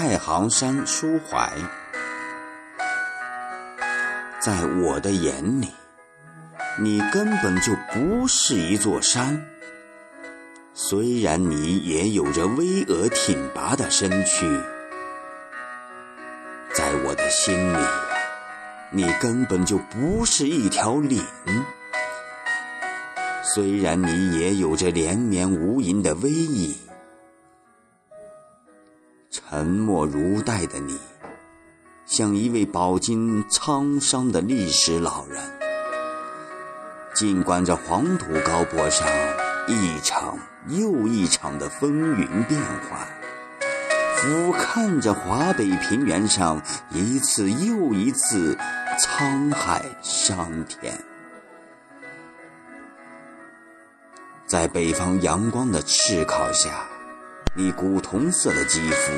太行山抒怀。在我的眼里，你根本就不是一座山。虽然你也有着巍峨挺拔的身躯，在我的心里，你根本就不是一条岭。虽然你也有着连绵无垠的威仪，沉默如黛的你，像一位饱经沧桑的历史老人，尽管这黄土高坡上一场又一场的风云变幻，俯瞰着华北平原上一次又一次沧海桑田。在北方阳光的炙烤下，你古铜色的肌肤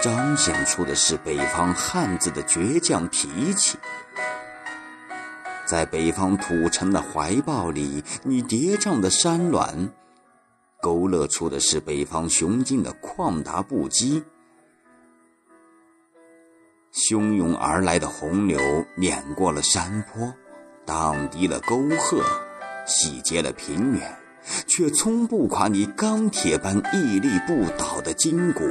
彰显出的是北方汉子的倔强脾气；在北方土城的怀抱里，你叠嶂的山峦勾勒出的是北方雄劲的旷达不羁。汹涌而来的洪流碾过了山坡，荡涤了沟壑，洗劫了平原。却冲不垮你钢铁般屹立不倒的筋骨。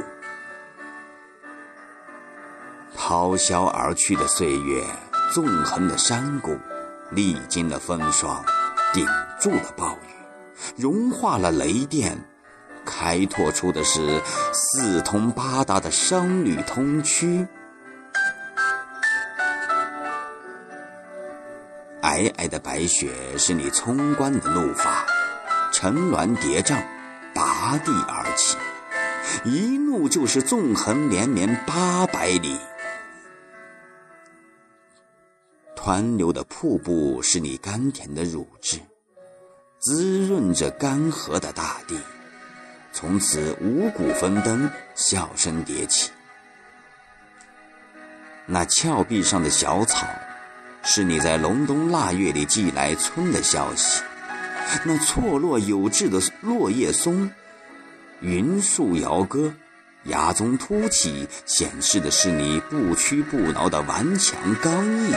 咆哮而去的岁月，纵横的山谷，历经了风霜，顶住了暴雨，融化了雷电，开拓出的是四通八达的商旅通衢。皑皑的白雪是你冲冠的怒发。层峦叠嶂，拔地而起，一怒就是纵横连绵八百里。湍流的瀑布是你甘甜的乳汁，滋润着干涸的大地。从此五谷丰登，笑声迭起。那峭壁上的小草，是你在隆冬腊月里寄来春的消息。那错落有致的落叶松，云树摇歌，崖中凸起，显示的是你不屈不挠的顽强刚毅。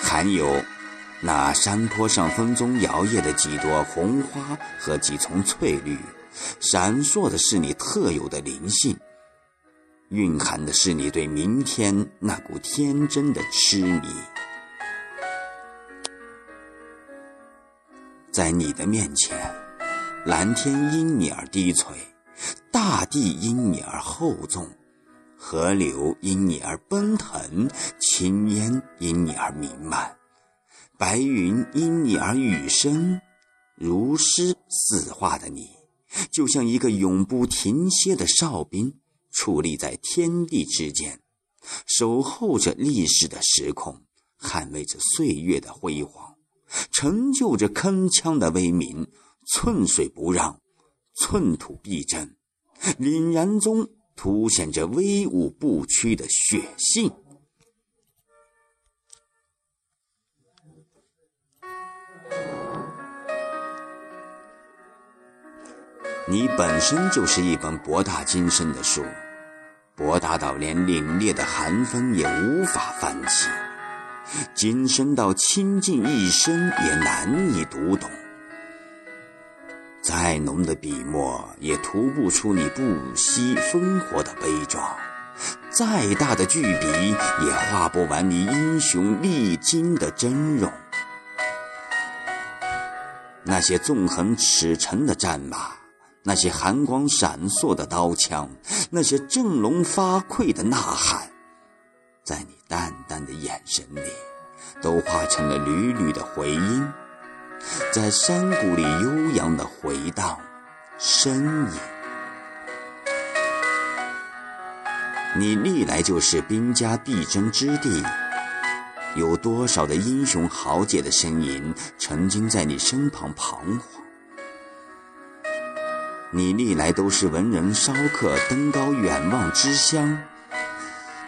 还有，那山坡上风中摇曳的几朵红花和几丛翠绿，闪烁的是你特有的灵性，蕴含的是你对明天那股天真的痴迷。在你的面前，蓝天因你而低垂，大地因你而厚重，河流因你而奔腾，青烟因你而弥漫，白云因你而雨生。如诗似画的你，就像一个永不停歇的哨兵，矗立在天地之间，守候着历史的时空，捍卫着岁月的辉煌。成就着铿锵的威名，寸水不让，寸土必争，凛然中凸显着威武不屈的血性。你本身就是一本博大精深的书，博大到连凛冽的寒风也无法翻起。今生到倾尽一生也难以读懂，再浓的笔墨也涂不出你不惜烽火的悲壮，再大的巨笔也画不完你英雄历经的峥嵘。那些纵横驰骋的战马，那些寒光闪烁的刀枪，那些振聋发聩的呐喊。在你淡淡的眼神里，都化成了缕缕的回音，在山谷里悠扬的回荡呻吟。你历来就是兵家必争之地，有多少的英雄豪杰的身影曾经在你身旁彷徨？你历来都是文人骚客登高远望之乡。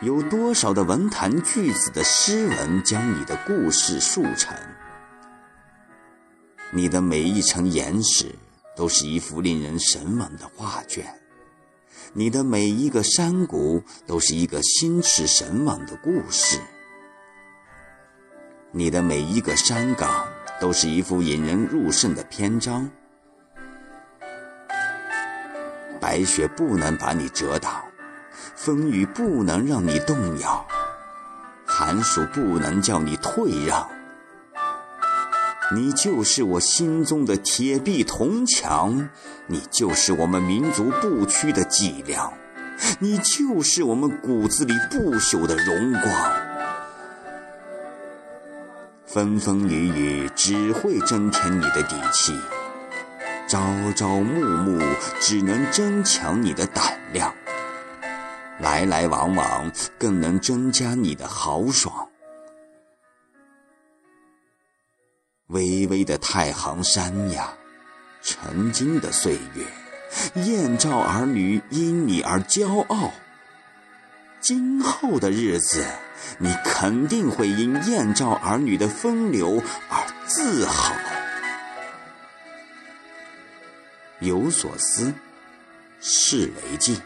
有多少的文坛巨子的诗文将你的故事述成？你的每一层岩石都是一幅令人神往的画卷，你的每一个山谷都是一个心驰神往的故事，你的每一个山岗都是一幅引人入胜的篇章。白雪不能把你遮挡，风雨不能让你动摇，寒暑不能叫你退让。你就是我心中的铁壁铜墙，你就是我们民族不屈的脊梁，你就是我们骨子里不朽的荣光。风风雨雨只会增添你的底气，朝朝暮暮只能增强你的胆量，来来往往更能增加你的豪爽。巍巍的太行山呀，曾经的岁月，燕赵儿女因你而骄傲。今后的日子，你肯定会因燕赵儿女的风流而自豪。有所思，是为镜。